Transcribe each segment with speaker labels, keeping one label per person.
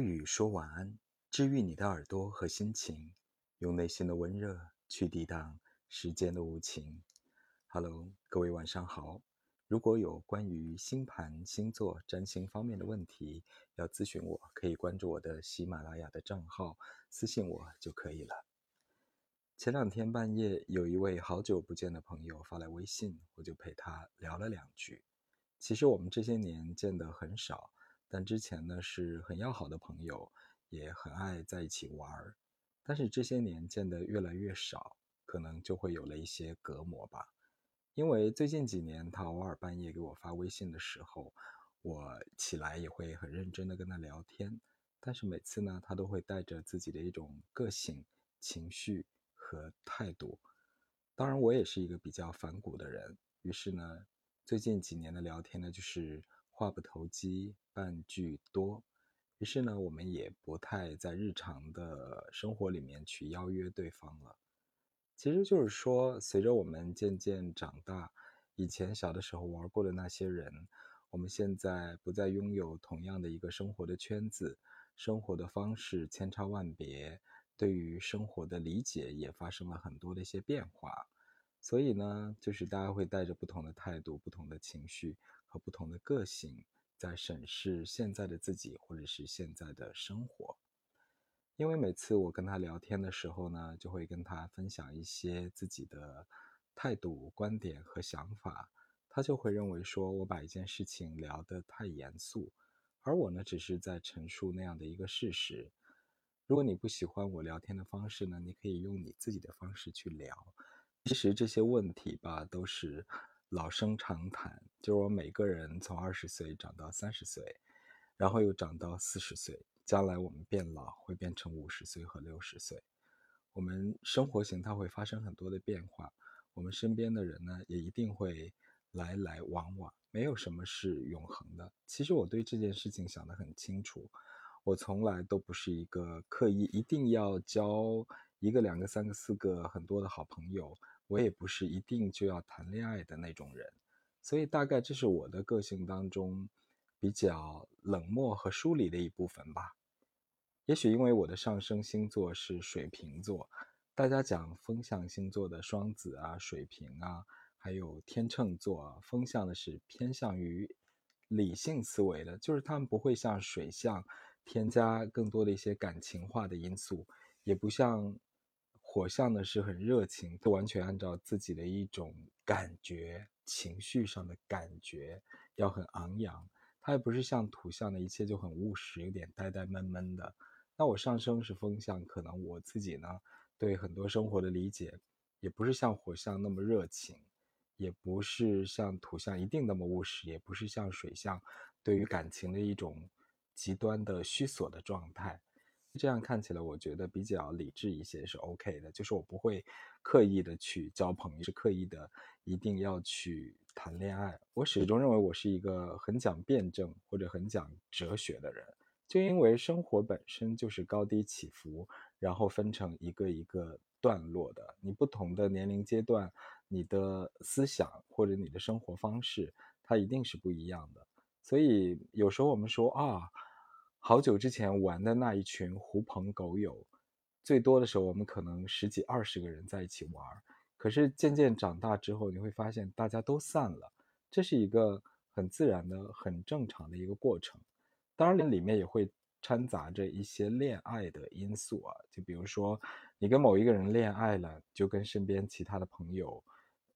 Speaker 1: 语说晚安，治愈你的耳朵和心情，用内心的温热去抵挡时间的无情。Hello，各位晚上好。如果有关于星盘、星座、占星方面的问题要咨询我，可以关注我的喜马拉雅的账号，私信我就可以了。前两天半夜，有一位好久不见的朋友发来微信，我就陪他聊了两句。其实我们这些年见得很少，但之前呢是很要好的朋友，也很爱在一起玩儿。但是这些年见得越来越少，可能就会有了一些隔膜吧。因为最近几年，他偶尔半夜给我发微信的时候，我起来也会很认真的跟他聊天。但是每次呢，他都会带着自己的一种个性、情绪和态度。当然，我也是一个比较反骨的人，于是呢。最近几年的聊天呢，就是话不投机半句多，于是呢，我们也不太在日常的生活里面去邀约对方了。其实就是说，随着我们渐渐长大，以前小的时候玩过的那些人，我们现在不再拥有同样的一个生活的圈子，生活的方式千差万别，对于生活的理解也发生了很多的一些变化。所以呢，就是大家会带着不同的态度、不同的情绪和不同的个性，在审视现在的自己或者是现在的生活。因为每次我跟他聊天的时候呢，就会跟他分享一些自己的态度、观点和想法，他就会认为说我把一件事情聊得太严肃，而我呢，只是在陈述那样的一个事实。如果你不喜欢我聊天的方式呢，你可以用你自己的方式去聊。其实这些问题吧，都是老生常谈。就是我每个人从二十岁长到三十岁，然后又长到四十岁，将来我们变老会变成五十岁和六十岁。我们生活形态会发生很多的变化，我们身边的人呢，也一定会来来往往，没有什么是永恒的。其实我对这件事情想得很清楚，我从来都不是一个刻意一定要交一个、两个、三个、四个很多的好朋友。我也不是一定就要谈恋爱的那种人，所以大概这是我的个性当中比较冷漠和疏离的一部分吧。也许因为我的上升星座是水瓶座，大家讲风象星座的双子啊、水瓶啊，还有天秤座啊，风象的是偏向于理性思维的，就是他们不会像水象添加更多的一些感情化的因素，也不像。火象呢是很热情，都完全按照自己的一种感觉、情绪上的感觉，要很昂扬。它也不是像土象的一切就很务实，有点呆呆闷闷的。那我上升是风象，可能我自己呢对很多生活的理解，也不是像火象那么热情，也不是像土象一定那么务实，也不是像水象对于感情的一种极端的虚索的状态。这样看起来，我觉得比较理智一些是 OK 的，就是我不会刻意的去交朋友，是刻意的一定要去谈恋爱。我始终认为我是一个很讲辩证或者很讲哲学的人，就因为生活本身就是高低起伏，然后分成一个一个段落的。你不同的年龄阶段，你的思想或者你的生活方式，它一定是不一样的。所以有时候我们说啊。好久之前玩的那一群狐朋狗友，最多的时候我们可能十几二十个人在一起玩。可是渐渐长大之后，你会发现大家都散了，这是一个很自然的、很正常的一个过程。当然，里面也会掺杂着一些恋爱的因素啊，就比如说你跟某一个人恋爱了，就跟身边其他的朋友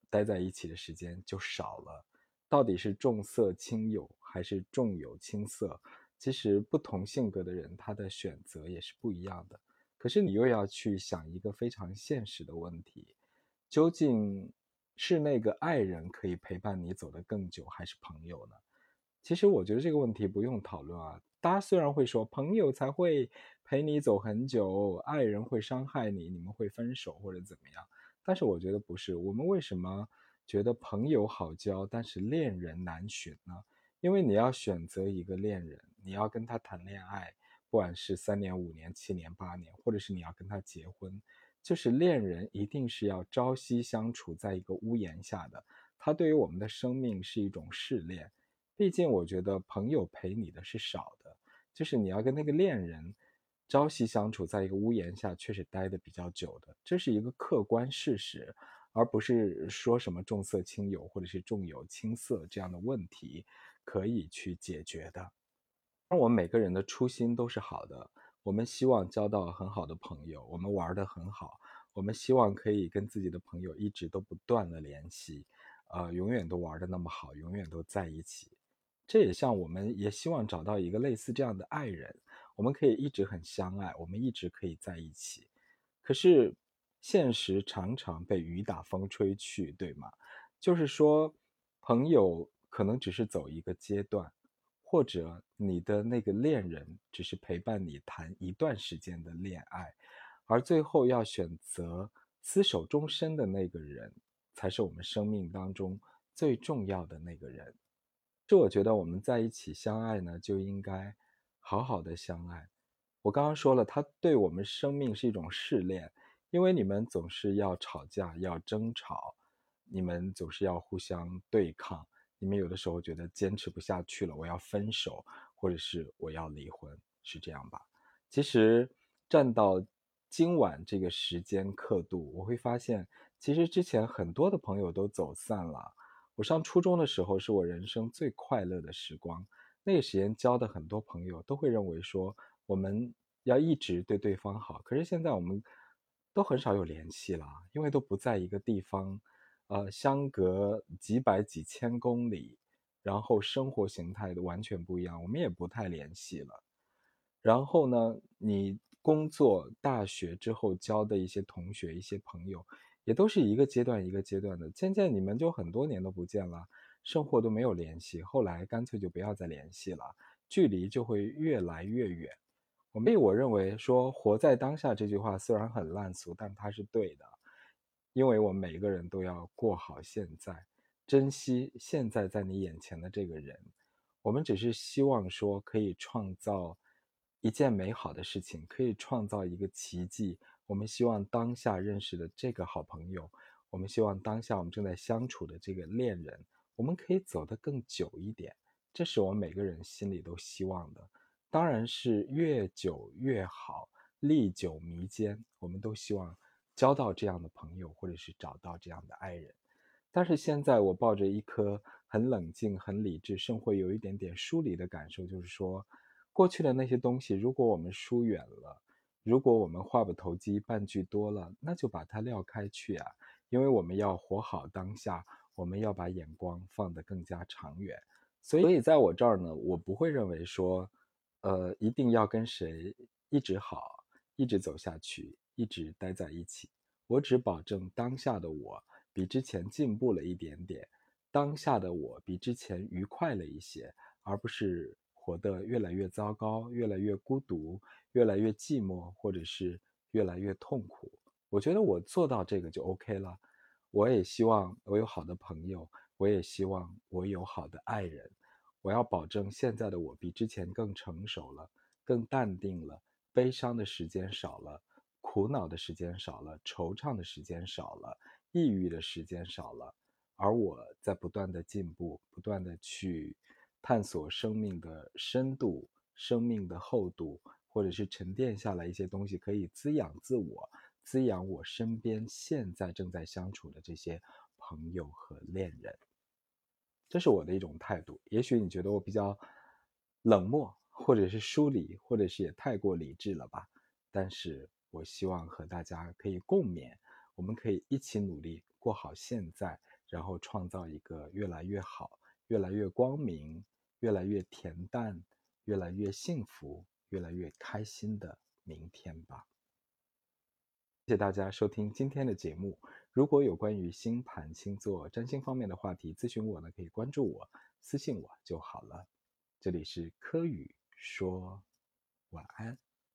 Speaker 1: 待在一起的时间就少了。到底是重色轻友还是重友轻色？其实不同性格的人，他的选择也是不一样的。可是你又要去想一个非常现实的问题：究竟是那个爱人可以陪伴你走得更久，还是朋友呢？其实我觉得这个问题不用讨论啊。大家虽然会说朋友才会陪你走很久，爱人会伤害你，你们会分手或者怎么样，但是我觉得不是。我们为什么觉得朋友好交，但是恋人难寻呢？因为你要选择一个恋人。你要跟他谈恋爱，不管是三年、五年、七年、八年，或者是你要跟他结婚，就是恋人一定是要朝夕相处在一个屋檐下的。他对于我们的生命是一种试炼。毕竟，我觉得朋友陪你的是少的，就是你要跟那个恋人朝夕相处在一个屋檐下，确实待的比较久的，这是一个客观事实，而不是说什么重色轻友或者是重友轻色这样的问题可以去解决的。而我们每个人的初心都是好的，我们希望交到很好的朋友，我们玩的很好，我们希望可以跟自己的朋友一直都不断的联系，呃，永远都玩的那么好，永远都在一起。这也像我们也希望找到一个类似这样的爱人，我们可以一直很相爱，我们一直可以在一起。可是现实常常被雨打风吹去，对吗？就是说，朋友可能只是走一个阶段。或者你的那个恋人只是陪伴你谈一段时间的恋爱，而最后要选择厮守终身的那个人，才是我们生命当中最重要的那个人。这我觉得我们在一起相爱呢，就应该好好的相爱。我刚刚说了，他对我们生命是一种试炼，因为你们总是要吵架、要争吵，你们总是要互相对抗。你们有的时候觉得坚持不下去了，我要分手，或者是我要离婚，是这样吧？其实站到今晚这个时间刻度，我会发现，其实之前很多的朋友都走散了。我上初中的时候是我人生最快乐的时光，那个时间交的很多朋友都会认为说我们要一直对对方好。可是现在我们都很少有联系了，因为都不在一个地方。呃，相隔几百几千公里，然后生活形态完全不一样，我们也不太联系了。然后呢，你工作大学之后交的一些同学、一些朋友，也都是一个阶段一个阶段的，渐渐你们就很多年都不见了，生活都没有联系，后来干脆就不要再联系了，距离就会越来越远。我们我认为说“活在当下”这句话虽然很烂俗，但它是对的。因为我们每个人都要过好现在，珍惜现在在你眼前的这个人。我们只是希望说，可以创造一件美好的事情，可以创造一个奇迹。我们希望当下认识的这个好朋友，我们希望当下我们正在相处的这个恋人，我们可以走得更久一点。这是我们每个人心里都希望的，当然是越久越好，历久弥坚。我们都希望。交到这样的朋友，或者是找到这样的爱人，但是现在我抱着一颗很冷静、很理智，甚会有一点点疏离的感受，就是说，过去的那些东西，如果我们疏远了，如果我们话不投机半句多了，那就把它撂开去啊，因为我们要活好当下，我们要把眼光放得更加长远。所以，在我这儿呢，我不会认为说，呃，一定要跟谁一直好，一直走下去。一直待在一起，我只保证当下的我比之前进步了一点点，当下的我比之前愉快了一些，而不是活得越来越糟糕、越来越孤独、越来越寂寞，或者是越来越痛苦。我觉得我做到这个就 OK 了。我也希望我有好的朋友，我也希望我有好的爱人。我要保证现在的我比之前更成熟了，更淡定了，悲伤的时间少了。苦恼的时间少了，惆怅的时间少了，抑郁的时间少了，而我在不断的进步，不断的去探索生命的深度、生命的厚度，或者是沉淀下来一些东西，可以滋养自我，滋养我身边现在正在相处的这些朋友和恋人。这是我的一种态度。也许你觉得我比较冷漠，或者是疏离，或者是也太过理智了吧？但是。我希望和大家可以共勉，我们可以一起努力过好现在，然后创造一个越来越好、越来越光明、越来越恬淡、越来越幸福、越来越开心的明天吧。谢谢大家收听今天的节目。如果有关于星盘星座、占星方面的话题咨询我呢，可以关注我、私信我就好了。这里是柯宇说晚安。